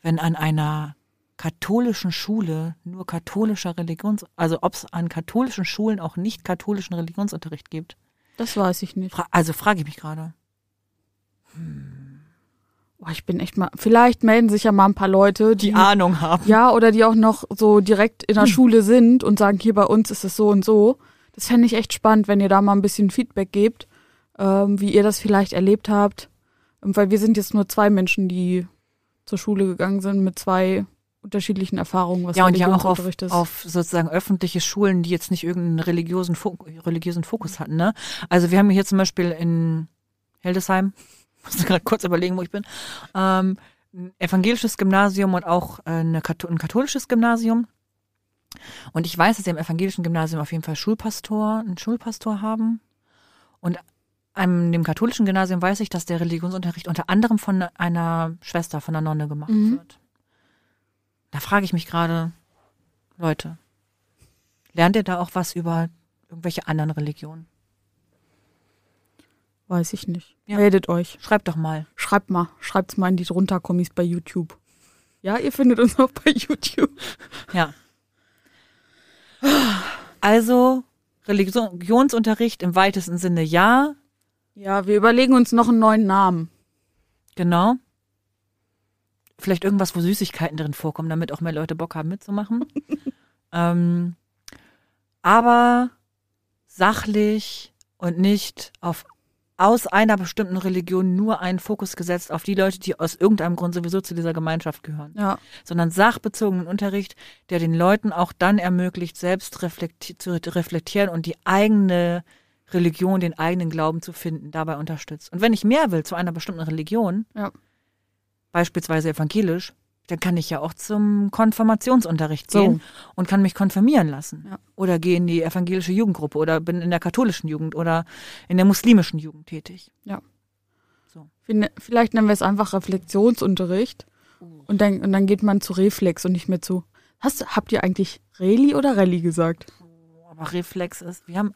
wenn an einer katholischen Schule nur katholischer Religions, also ob es an katholischen Schulen auch nicht katholischen Religionsunterricht gibt. Das weiß ich nicht. Fra also frage ich mich gerade. Boah, ich bin echt mal. Vielleicht melden sich ja mal ein paar Leute, die. Die Ahnung haben. ja, oder die auch noch so direkt in der Schule sind und sagen, hier bei uns ist es so und so. Das fände ich echt spannend, wenn ihr da mal ein bisschen Feedback gebt, ähm, wie ihr das vielleicht erlebt habt. Weil wir sind jetzt nur zwei Menschen, die zur Schule gegangen sind mit zwei unterschiedlichen Erfahrungen, was Ja, und ja auch auf, ist. auf sozusagen öffentliche Schulen, die jetzt nicht irgendeinen religiösen, Fo religiösen Fokus hatten. Ne? Also wir haben hier zum Beispiel in Hildesheim, muss gerade kurz überlegen, wo ich bin, ähm, ein evangelisches Gymnasium und auch äh, eine ein katholisches Gymnasium. Und ich weiß, dass sie im evangelischen Gymnasium auf jeden Fall Schulpastor, einen Schulpastor haben. Und an dem katholischen Gymnasium weiß ich, dass der Religionsunterricht unter anderem von einer Schwester, von einer Nonne gemacht Mhm. wird. Da frage ich mich gerade, Leute, lernt ihr da auch was über irgendwelche anderen Religionen? Weiß ich nicht. Ja. Meldet euch. Schreibt doch mal. Schreibt mal. Schreibt's mal in die drunter Kommis bei YouTube. Ja, ihr findet uns auch bei YouTube. Ja. Also, Religionsunterricht im weitesten Sinne ja. Ja, wir überlegen uns noch einen neuen Namen. Genau. Vielleicht irgendwas, wo Süßigkeiten drin vorkommen, damit auch mehr Leute Bock haben mitzumachen. ähm, aber sachlich und nicht auf aus einer bestimmten Religion nur einen Fokus gesetzt auf die Leute, die aus irgendeinem Grund sowieso zu dieser Gemeinschaft gehören, Ja. sondern sachbezogenen Unterricht, der den Leuten auch dann ermöglicht, selbst reflekti zu reflektieren und die eigene Religion, den eigenen Glauben zu finden, dabei unterstützt. Und wenn ich mehr will zu einer bestimmten Religion, Ja. Beispielsweise evangelisch, dann kann ich ja auch zum Konfirmationsunterricht So. gehen und kann mich konfirmieren lassen. Ja. Oder gehe in die evangelische Jugendgruppe oder bin in der katholischen Jugend oder in der muslimischen Jugend tätig. Fin- Vielleicht nennen wir es einfach Reflexionsunterricht. Und dann, und dann geht man zu Reflex und nicht mehr zu. Hast, habt ihr eigentlich Reli oder Rallye gesagt? Aber Reflex ist, wir haben,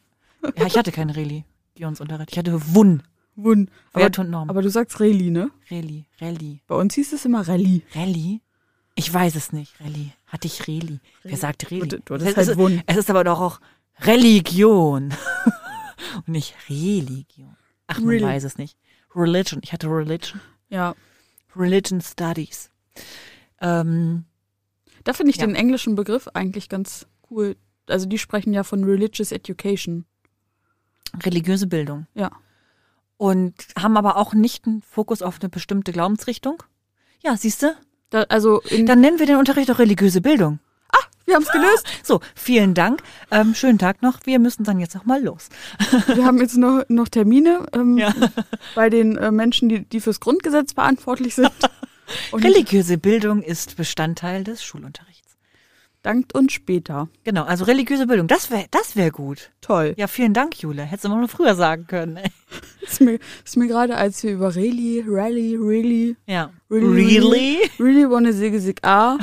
ja, ich hatte keinen Religionsunterricht. Ich hatte Wun, Wun. Aber, Wert und Norm. aber du sagst Reli, ne? Reli, Reli, Bei uns hieß es immer Rallye. Reli? Ich weiß es nicht, Reli. Hatte ich Reli? Wer sagt Reli? Du- du es, hattest ist, halt Wun. es ist aber doch auch Religion. und nicht Religion. Ach, man Reli- weiß es nicht. Religion. Ich hatte Religion. Ja. Religion Studies. Ähm, Da finde ich Ja. den englischen Begriff eigentlich ganz cool. Also die sprechen ja von Religious Education. religiöse Bildung. Ja. Und haben aber auch nicht einen Fokus auf eine bestimmte Glaubensrichtung. Ja, siehst du? Da, also Dann nennen wir den Unterricht auch religiöse Bildung. wir haben es gelöst. So, vielen Dank. Ähm, schönen Tag noch. Wir müssen dann jetzt auch mal los. Wir haben jetzt noch, noch Termine ähm, Ja. bei den äh, Menschen, die, die fürs Grundgesetz verantwortlich sind. Und Religiöse Bildung ist Bestandteil des Schulunterrichts. Dankt uns später. Genau, also religiöse Bildung, das wäre das wär gut. Toll. Ja, vielen Dank, Jule. Hättest du mal noch früher sagen können. Ist mir, ist mir gerade, als wir über Reli, Rally, Really, Ja. Really? Really? Really wanna sig sig ah.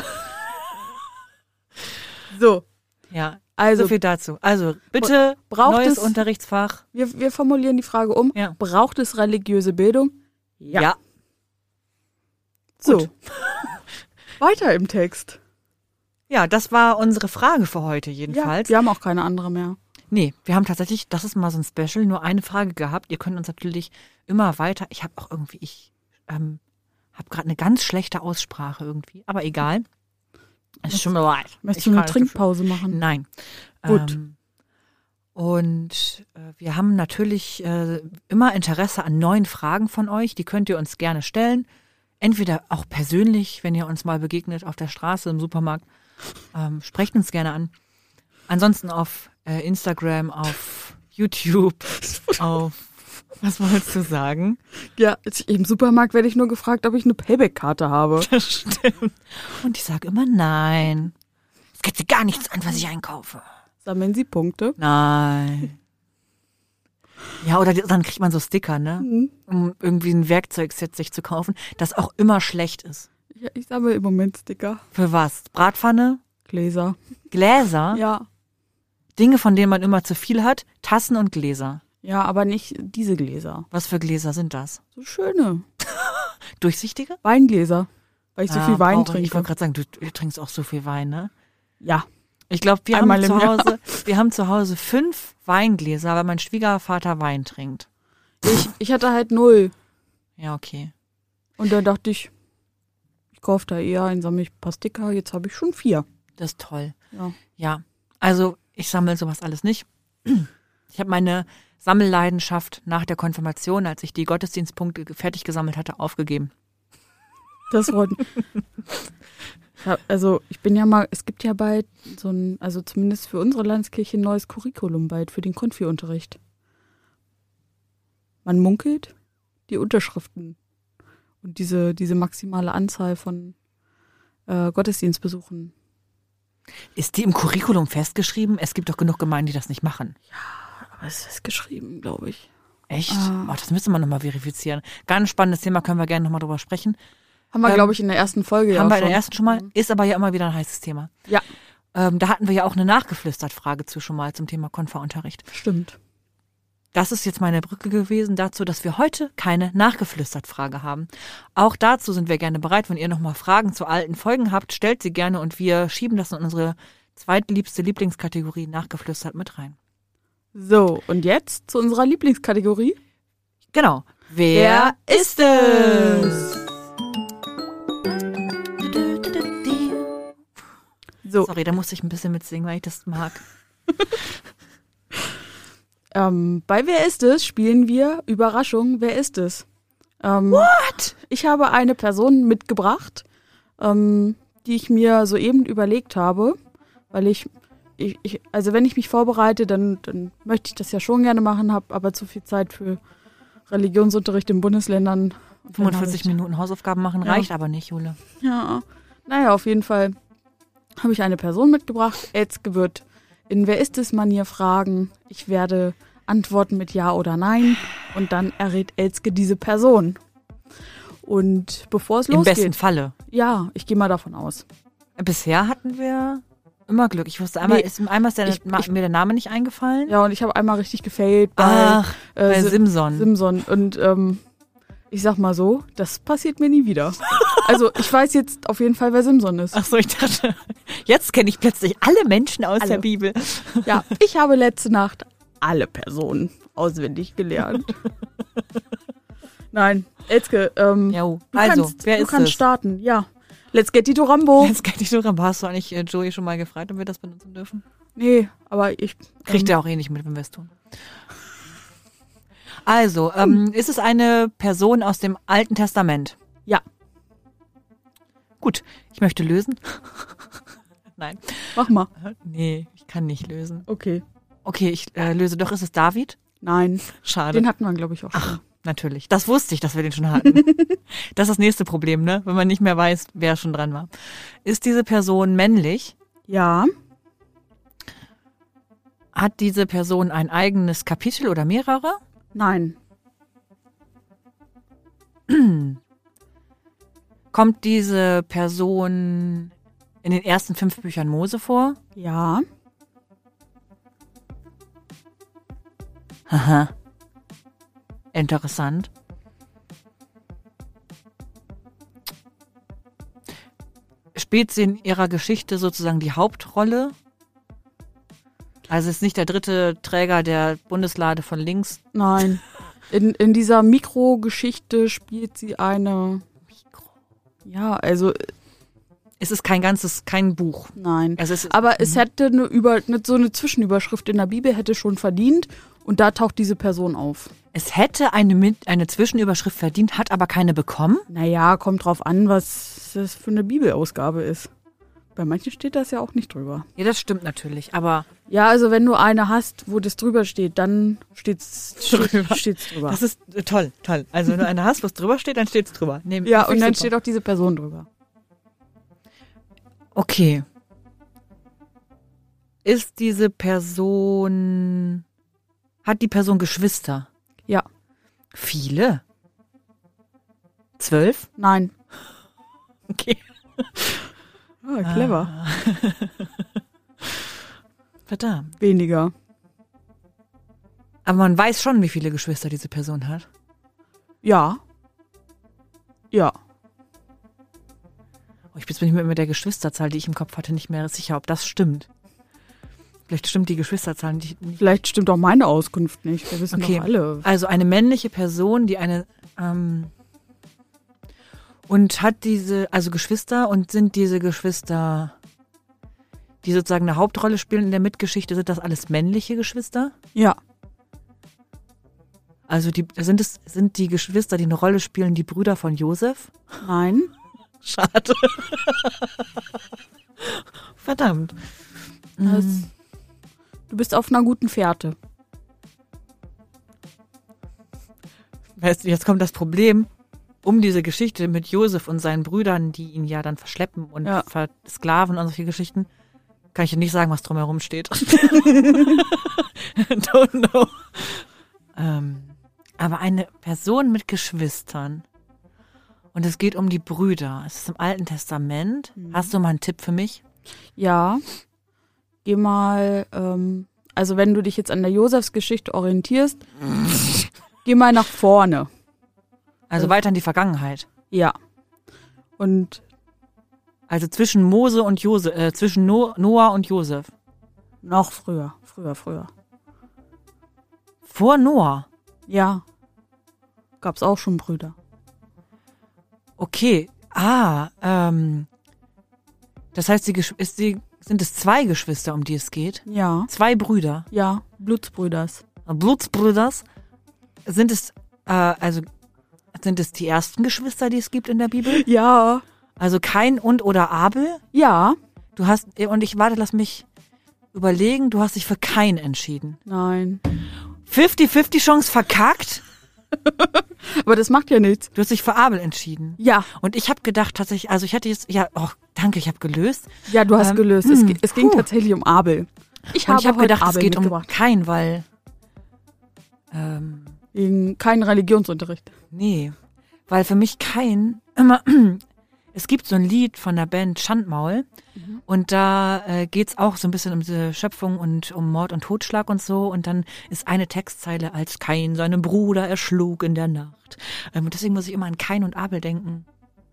So, Ja, also so viel dazu. Also, bitte, Braucht neues es- Unterrichtsfach. wir, wir formulieren die Frage um. Ja. Braucht es religiöse Bildung? Ja. So. Gut. Weiter im Text. Ja, das war unsere Frage für heute Ja, jedenfalls. wir haben auch keine andere mehr. Nee, wir haben tatsächlich, das ist mal so ein Special, nur eine Frage gehabt. Ihr könnt uns natürlich immer weiter. Ich habe auch irgendwie, ich ähm, habe gerade eine ganz schlechte Aussprache irgendwie, aber egal. Es tut mir leid. Möchtest du eine Trinkpause machen? Nein. Gut. Ähm, und äh, wir haben natürlich äh, immer Interesse an neuen Fragen von euch. Die könnt ihr uns gerne stellen. Entweder auch persönlich, wenn ihr uns mal begegnet auf der Straße, im Supermarkt. Ähm, sprecht uns gerne an. Ansonsten auf äh, Instagram, auf YouTube, auf was wolltest du sagen? Ja, im Supermarkt werde ich nur gefragt, ob ich eine Payback-Karte habe. Das stimmt. Und ich sage immer nein. Es geht sie gar nichts an, was ich einkaufe. Sammeln Sie Punkte. Nein. Ja, oder dann kriegt man so Sticker, ne? Mhm. Um irgendwie ein Werkzeugset sich zu kaufen, das auch immer schlecht ist. Ja, ich sammle im Moment Sticker. Für was? Bratpfanne? Gläser. Gläser? Ja. Dinge, von denen man immer zu viel hat? Tassen und Gläser. Ja, aber nicht diese Gläser. Was für Gläser sind das? So schöne. Durchsichtige? Weingläser. Weil ich so Ah, viel Wein brauche ich. Ich trinke. wollte gerade sagen, du, du trinkst auch so viel Wein, ne? Ja. Ich glaube, wir Einmal haben zu Jahr. Hause, wir haben zu Hause fünf Weingläser, weil mein Schwiegervater Wein trinkt. Ich, ich hatte halt null. Ja, okay. Und dann dachte ich, ich kaufe da eher ein, sammle ich ein paar Sticker. Jetzt habe ich schon vier. Das ist toll. Ja. Ja, also ich sammle sowas alles nicht. Ich habe meine Sammelleidenschaft nach der Konfirmation, als ich die Gottesdienstpunkte fertig gesammelt hatte, aufgegeben. Das freut mich. Ja, also ich bin ja mal, es gibt ja bald so ein, also zumindest für unsere Landeskirche ein neues Curriculum bald für den Konfi-Unterricht. Man munkelt die Unterschriften und diese, diese maximale Anzahl von äh, Gottesdienstbesuchen. Ist die im Curriculum festgeschrieben? Es gibt doch genug Gemeinden, die das nicht machen. Aber es ist geschrieben, glaube ich. Echt? Ah. Oh, das müsste man nochmal verifizieren. Ganz spannendes Thema, können wir gerne nochmal drüber sprechen. Haben wir, Ähm, glaube ich, in der ersten Folge ja Haben wir in schon. der ersten schon mal, ist aber ja immer wieder ein heißes Thema. Ja, Ähm, da hatten wir ja auch eine nachgeflüstert Frage zu schon mal zum Thema Konferunterricht. stimmt. Das ist jetzt meine Brücke gewesen dazu, dass wir heute keine nachgeflüstert Frage haben. Auch dazu sind wir gerne bereit. Wenn ihr nochmal Fragen zu alten Folgen habt, stellt sie gerne und wir schieben das in unsere zweitliebste Lieblingskategorie nachgeflüstert mit rein. So, und jetzt zu unserer Lieblingskategorie. Genau. Wer ist es? So, Sorry, da musste ich ein bisschen mitsingen, weil ich das mag. ähm, bei Wer ist es spielen wir Überraschung, wer ist es? Ähm, What? Ich habe eine Person mitgebracht, ähm, die ich mir soeben überlegt habe, weil ich, ich, ich also wenn ich mich vorbereite, dann, dann möchte ich das ja schon gerne machen, habe aber zu viel Zeit für Religionsunterricht in Bundesländern. Und dann habe 45 ich- Minuten Hausaufgaben machen Ja. reicht aber nicht, Jule. Ja, naja, auf jeden Fall habe ich eine Person mitgebracht. Elske wird in Wer ist es Manier fragen. Ich werde antworten mit Ja oder Nein und dann errät Elske diese Person. Und bevor es Im besten losgeht, Falle. ja, ich gehe mal davon aus. Bisher hatten wir immer Glück. Ich wusste einmal, Nee, ist, einmal ist der, ich- ich- mir der Name nicht eingefallen. Ja, und ich habe einmal richtig gefailt bei, Ach, äh, bei Sim- Simson. Simson. Und ähm, ich sag mal so, das passiert mir nie wieder. Also ich weiß jetzt auf jeden Fall, wer Simson ist. Ach so, ich dachte, jetzt kenne ich plötzlich alle Menschen aus Alle. der Bibel. Ja, ich habe letzte Nacht alle Personen auswendig gelernt. Nein, Elske, ähm, Jo. du Also, kannst, wer du ist kannst es? starten. Ja, let's get Dito Rambo. Kann ich nur ran. Hast du eigentlich äh, Joey schon mal gefragt, ob wir das benutzen dürfen? Nee, aber ich Kriegt ähm, er auch eh nicht mit, wenn wir es tun. Also, ähm, ist es eine Person aus dem Alten Testament? Ja, Gut, ich möchte lösen. Nein. mach mal. Nee, ich kann nicht lösen. Okay. Okay, ich äh, löse doch. Ist es David? Nein, Schade. den hatten wir, glaube ich, auch schon. Natürlich. Das wusste ich, dass wir den schon hatten. das ist das nächste Problem, ne? Wenn man nicht mehr weiß, wer schon dran war. Ist diese Person männlich? Ja, Hat diese Person ein eigenes Kapitel oder mehrere? Nein, Kommt diese Person in den ersten fünf Büchern Mose vor? ja, Haha. Interessant. Spielt sie in ihrer Geschichte sozusagen die Hauptrolle? Also ist nicht der dritte Träger der Bundeslade von links. nein. In, in dieser Mikrogeschichte spielt sie eine. Ja, also Es ist kein ganzes, kein Buch. nein. Also es ist, Aber es hätte eine über so eine Zwischenüberschrift in der Bibel hätte schon verdient und da taucht diese Person auf. es hätte eine, eine Zwischenüberschrift verdient, hat aber keine bekommen. Naja, kommt drauf an, was das für eine Bibelausgabe ist. Bei manchen steht das ja auch nicht drüber. Ja, das stimmt natürlich, aber Ja, also wenn du eine hast, wo das drüber steht, dann steht's Drüber. steht's drüber. das ist äh, toll, toll. Also wenn du eine hast, was drüber steht, dann steht's drüber. Nee, ja, und dann super. steht auch diese Person drüber. Okay. Ist diese Person. Hat die Person Geschwister? Ja, Viele? Zwölf? nein. Okay. Ah, clever. Verdammt. Weniger. Aber man weiß schon, wie viele Geschwister diese Person hat. Ja. Ja. Oh, ich bin mir mit der Geschwisterzahl, die ich im Kopf hatte, nicht mehr sicher, ob das stimmt. Vielleicht stimmt die Geschwisterzahl nicht. nicht. Vielleicht stimmt auch meine Auskunft nicht. Wir wissen Okay. doch alle. Also eine männliche Person, die eine ähm, und hat diese, also Geschwister und sind diese Geschwister, die sozusagen eine Hauptrolle spielen in der Mitgeschichte, sind das alles männliche Geschwister? Ja. Also die sind es sind die Geschwister, die eine Rolle spielen, die Brüder von Josef? Nein. Schade. Verdammt. Das, du bist auf einer guten Fährte. Weißt du, jetzt kommt das Problem, um diese Geschichte mit Josef und seinen Brüdern, die ihn ja dann verschleppen und Ja. versklaven und solche Geschichten, kann ich dir nicht sagen, was drumherum steht. Don't know. Ähm, aber eine Person mit Geschwistern und es geht um die Brüder. Es ist im Alten Testament. Hast du mal einen Tipp für mich? Ja. Geh mal, ähm, also wenn du dich jetzt an der Josefsgeschichte orientierst, geh mal nach vorne. Also Äh. weiter in die Vergangenheit. Ja. Und Also zwischen Mose und Josef, äh, zwischen no Noah und Josef. noch früher, früher, früher. Vor Noah. Ja. Gab's auch schon Brüder. Okay. Ah, ähm. Das heißt, Gesch- ist die, sind es zwei Geschwister, um die es geht? Ja, Zwei Brüder. ja, Blutsbrüders. Blutsbrüders. Sind es, äh, also, sind es die ersten Geschwister, die es gibt in der Bibel? Ja, Also Kain und oder Abel? ja, Du hast, und ich warte, lass mich überlegen, du hast dich für Kain entschieden. nein. 50-50 Chance verkackt? Aber das macht ja nichts. Du hast dich für Abel entschieden. Ja, Und ich habe gedacht tatsächlich, also ich hatte jetzt, ja, oh, danke, ich habe gelöst. ja, du hast Ähm, gelöst. Es, hm, es ging puh. tatsächlich um Abel. Ich habe heute gedacht, es Abel geht um. Kain, weil, ähm, Keinen Religionsunterricht. nee, weil für mich Kain immer, es gibt so ein Lied von der Band Schandmaul und da äh, geht's auch so ein bisschen um diese Schöpfung und um Mord und Totschlag und so und dann ist eine Textzeile, als Kain seinen Bruder erschlug in der Nacht. Ähm, und deswegen muss ich immer an Kain und Abel denken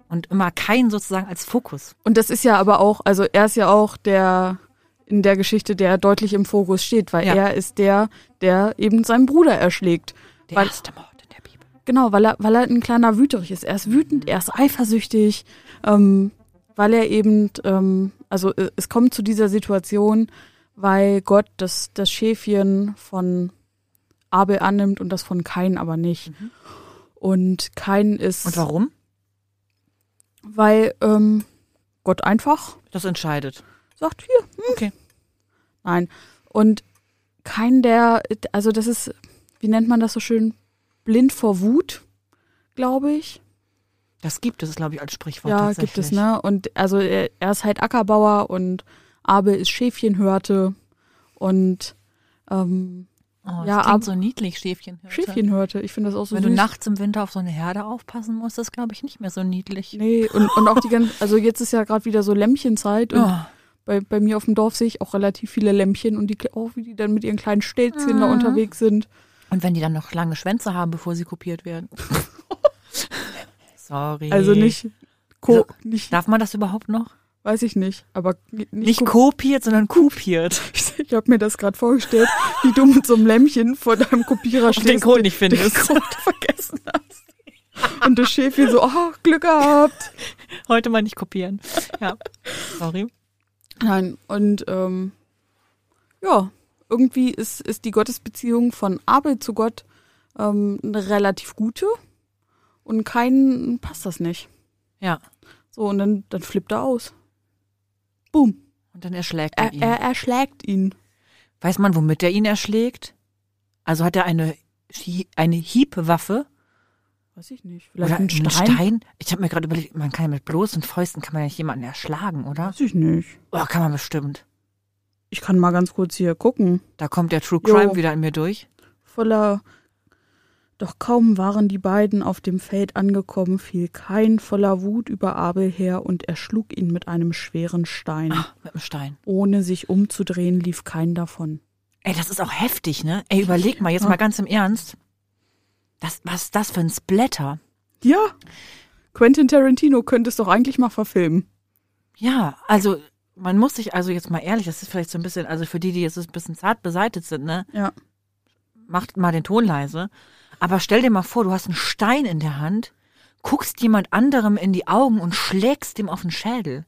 und immer Kain sozusagen als Fokus. Und das ist ja aber auch, also er ist ja auch der in der Geschichte, der deutlich im Fokus steht, weil Ja. er ist der, der eben seinen Bruder erschlägt. Der Weil- erste Mord in der Bibel. Genau, weil er, weil er ein kleiner Wüterich ist. Er ist wütend, er ist eifersüchtig, ähm, weil er eben, ähm, also äh, es kommt zu dieser Situation, weil Gott das, das Schäfchen von Abel annimmt und das von Kain aber nicht. Und Kain ist, Und warum? weil ähm, Gott einfach Das entscheidet. sagt, hier, hm. Okay. Nein. Und kein der, also das ist, wie nennt man das so schön? Blind vor Wut, glaube ich. Das gibt es, glaube ich, als Sprichwort Ja, gibt es, ne? Und also er, er ist halt Ackerbauer und Abel ist Schäfchenhörte und ähm, Oh, das Ja, klingt ab- so niedlich, Schäfchenhirte. Schäfchenhörte. Ich finde das auch so Wenn süß. du nachts im Winter auf so eine Herde aufpassen musst, ist glaube ich nicht mehr so niedlich. Nee, und, und auch die ganzen, also jetzt ist ja gerade wieder so Lämpchenzeit und Oh, bei, bei mir auf dem Dorf sehe ich auch relativ viele Lämpchen und die auch, wie die dann mit ihren kleinen Stelzchen da Mhm. unterwegs sind. Und wenn die dann noch lange Schwänze haben, bevor sie kopiert werden. Sorry. Also nicht, ko Also, nicht Darf man das überhaupt noch? weiß ich nicht, aber nicht, Nicht ko kopiert, sondern kopiert. Ich habe mir das gerade vorgestellt, wie du mit so einem Lämpchen vor deinem Kopierer stehst. den Code nicht den findest. Code vergessen hast. Und das Schäfchen so, oh, Glück gehabt. Heute mal nicht kopieren. Ja. Sorry. Nein, und ähm, ja, irgendwie ist, ist die Gottesbeziehung von Abel zu Gott ähm, eine relativ gute und keinen passt das nicht. Ja. So, und dann, dann flippt er aus. Boom. Und dann erschlägt er Er, ihn. er erschlägt ihn. Weiß man, womit er ihn erschlägt? Also hat er eine, eine Hiebwaffe? Weiß ich nicht. Vielleicht Oder ein Stein? Ich habe mir gerade überlegt, man kann ja mit bloßen Fäusten kann man ja nicht jemanden erschlagen, oder? Weiß ich nicht. Oh, kann man bestimmt. Ich kann mal ganz kurz hier gucken. Da kommt der True Jo. Crime wieder in mir durch. Voller. Doch kaum waren die beiden auf dem Feld angekommen, fiel Kain voller Wut über Abel her und erschlug ihn mit einem schweren Stein. Ah, mit dem Stein. Ohne sich umzudrehen, lief Kain davon. Ey, das ist auch heftig, ne? Ey, überleg mal, jetzt Ja. mal ganz im Ernst. Das, was ist das für ein Splatter? Ja. Quentin Tarantino könnte es doch eigentlich mal verfilmen. Ja, also man muss sich, also jetzt mal ehrlich, das ist vielleicht so ein bisschen, also für die, die jetzt ein bisschen zart beseitigt sind, ne? Ja. Macht mal den Ton leise. Aber stell dir mal vor, du hast einen Stein in der Hand, guckst jemand anderem in die Augen und schlägst dem auf den Schädel.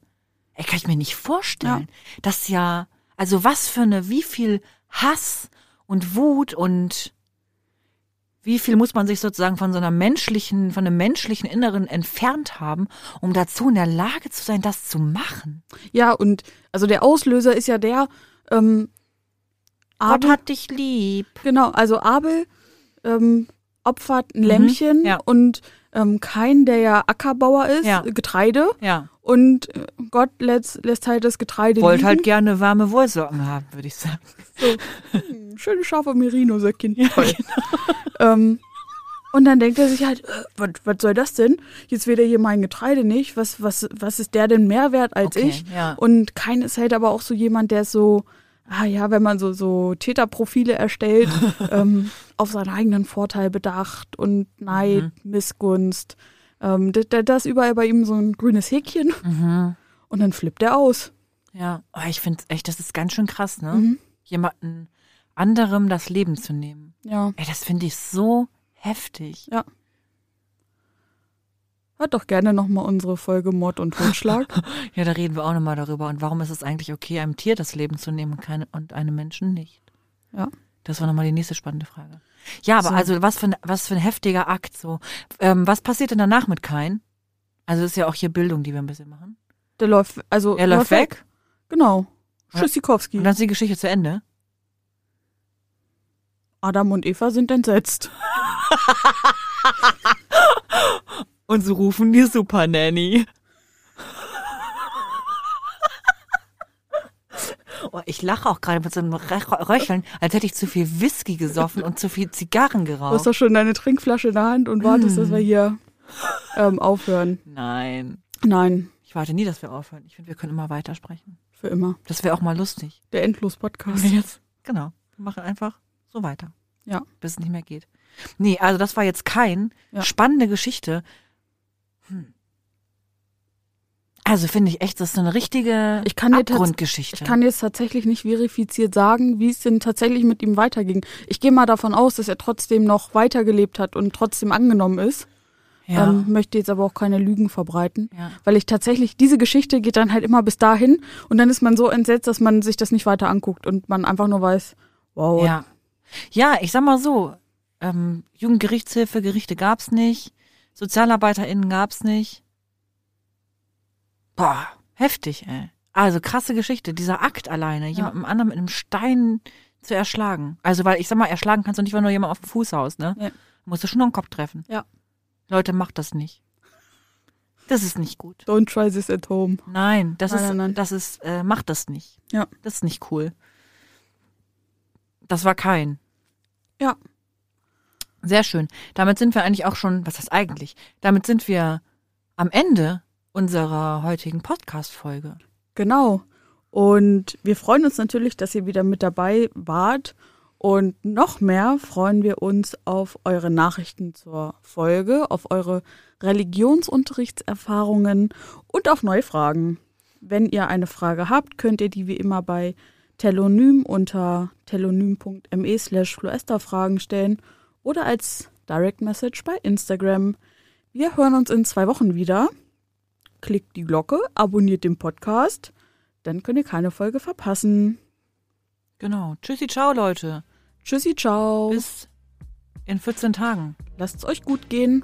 Ey, kann ich mir nicht vorstellen. Das ja, also was für eine, wie viel Hass und Wut und wie viel muss man sich sozusagen von so einer menschlichen, von einem menschlichen Inneren entfernt haben, um dazu in der Lage zu sein, das zu machen? Ja, und also der Auslöser ist ja der, ähm, Gott Abel, hat dich lieb. genau, also Abel ähm, opfert ein Lämmchen Mhm, ja. und ähm, Kain, der ja Ackerbauer ist, Ja. Getreide. Ja. Und äh, Gott lässt, lässt halt das Getreide Wollt liegen. halt gerne warme Wollsocken haben, würde ich sagen. Hm, Schöne scharfe Merino-Säckchen. Toll. ähm, und dann denkt er sich halt, äh, was, was soll das denn? Jetzt will er hier mein Getreide nicht. Was, was, was ist der denn mehr wert als Okay, ich? ja. Und Kein ist halt aber auch so jemand, der so, ah ja, wenn man so, so Täterprofile erstellt, ähm, auf seinen eigenen Vorteil bedacht und Neid, Mhm. Missgunst. Ähm, da, da, ist überall bei ihm so ein grünes Häkchen Mhm. und dann flippt er aus. Ja, oh, ich finde echt, das ist ganz schön krass, ne? Mhm. Jemanden anderem das Leben zu nehmen. Ja. Ey, das finde ich so heftig. Ja. Hört doch gerne nochmal unsere Folge Mord und Totschlag. Ja, da reden wir auch nochmal darüber. Und warum ist es eigentlich okay, einem Tier das Leben zu nehmen und, keine, und einem Menschen nicht? ja. Das war nochmal die nächste spannende Frage. Ja, aber So. also was für ein, was für ein heftiger Akt so. Ähm, was passiert denn danach mit Kain? Also das ist ja auch hier Bildung, die wir ein bisschen machen. Der läuft, also. Er läuft weg Genau. Ja. Tschüssikowski. und dann ist die Geschichte zu Ende. Adam und Eva sind entsetzt. Und sie rufen die Super Nanny. Oh, ich lache auch gerade mit so einem Röcheln, als hätte ich zu viel Whisky gesoffen und zu viel Zigarren Du hast geraucht. doch schon deine Trinkflasche in der Hand und wartest, dass wir hier ähm, aufhören. Nein. Nein, Ich warte nie, dass wir aufhören. Ich finde, wir können immer weitersprechen. für immer. Das wäre auch mal lustig. Der Endlos-Podcast. Jetzt. Genau. Wir machen einfach so weiter. Ja. Bis es nicht mehr geht. Nee, also das war jetzt kein Ja. spannende Geschichte. Hm. Also finde ich echt, das ist eine richtige Ich kann Abgrundgeschichte. Ich kann jetzt tatsächlich nicht verifiziert sagen, wie es denn tatsächlich mit ihm weiterging. Ich gehe mal davon aus, dass er trotzdem noch weitergelebt hat und trotzdem angenommen ist. ja. Ähm, möchte jetzt aber auch keine Lügen verbreiten. ja. Weil ich tatsächlich, diese Geschichte geht dann halt immer bis dahin und dann ist man so entsetzt, dass man sich das nicht weiter anguckt und man einfach nur weiß, wow, Ja. Ja, ich sag mal so, ähm, Jugendgerichtshilfe, Gerichte gab's nicht, SozialarbeiterInnen gab's nicht. Boah, heftig, ey. Also krasse Geschichte, dieser Akt alleine, jemandem anderen mit einem Stein zu erschlagen. Also, weil ich sag mal, erschlagen kannst du nicht, wenn du jemand auf dem Fuß haust, ne? Ja. Musst du schon noch den Kopf treffen. Ja. Leute, macht das nicht. Das ist nicht gut. don't try this at home. Nein, das Nein, ist, nein, nein. das ist, äh, macht das nicht. Ja. Das ist nicht cool. Das war kein. Ja. Sehr schön. Damit sind wir eigentlich auch schon, was heißt eigentlich? Damit sind wir am Ende unserer heutigen Podcast-Folge. Genau. Und wir freuen uns natürlich, dass ihr wieder mit dabei wart. Und noch mehr freuen wir uns auf eure Nachrichten zur Folge, auf eure Religionsunterrichtserfahrungen und auf neue Fragen. Wenn ihr eine Frage habt, könnt ihr die wie immer bei Telonym unter telonym.me slash Fragen stellen oder als Direct Message bei Instagram. Wir hören uns in zwei Wochen wieder. Klickt die Glocke, abonniert den Podcast, dann könnt ihr keine Folge verpassen. Genau. Tschüssi, ciao, Leute. Tschüssi, ciao. Bis in 14 Tagen. Lasst es euch gut gehen.